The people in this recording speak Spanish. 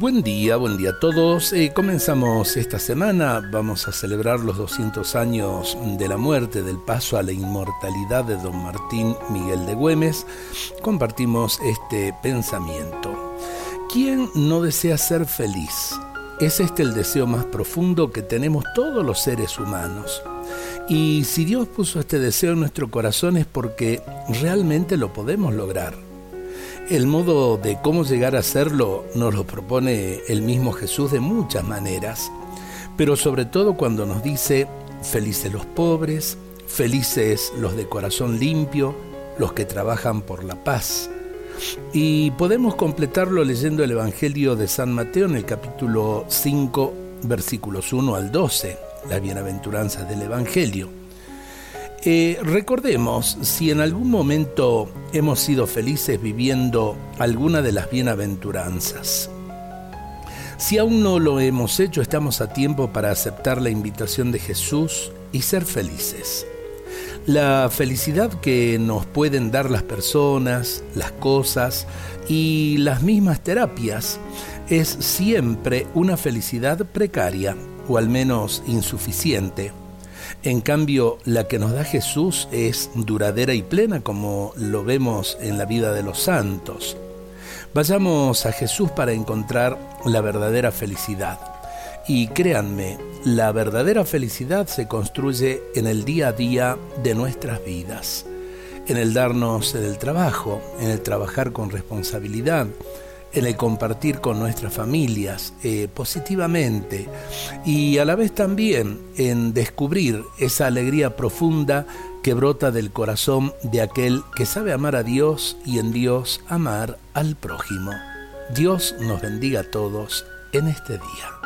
Buen día, buen día a todos. Eh, comenzamos esta semana, vamos a celebrar los 200 años de la muerte, del paso a la inmortalidad de don Martín Miguel de Güemes. Compartimos este pensamiento. ¿Quién no desea ser feliz? Es este el deseo más profundo que tenemos todos los seres humanos. Y si Dios puso este deseo en nuestro corazón es porque realmente lo podemos lograr. El modo de cómo llegar a hacerlo nos lo propone el mismo Jesús de muchas maneras, pero sobre todo cuando nos dice, felices los pobres, felices los de corazón limpio, los que trabajan por la paz. Y podemos completarlo leyendo el Evangelio de San Mateo en el capítulo 5, versículos 1 al 12, las bienaventuranzas del Evangelio. Eh, recordemos, si en algún momento hemos sido felices viviendo alguna de las bienaventuranzas, si aún no lo hemos hecho, estamos a tiempo para aceptar la invitación de Jesús y ser felices. La felicidad que nos pueden dar las personas, las cosas y las mismas terapias es siempre una felicidad precaria o al menos insuficiente en cambio, la que nos da Jesús es duradera y plena, como lo vemos en la vida de los santos. Vayamos a Jesús para encontrar la verdadera felicidad. Y créanme, la verdadera felicidad se construye en el día a día de nuestras vidas, en el darnos el trabajo, en el trabajar con responsabilidad, en el compartir con nuestras familias eh, positivamente y a la vez también en descubrir esa alegría profunda que brota del corazón de aquel que sabe amar a Dios y en Dios amar al prójimo. Dios nos bendiga a todos en este día.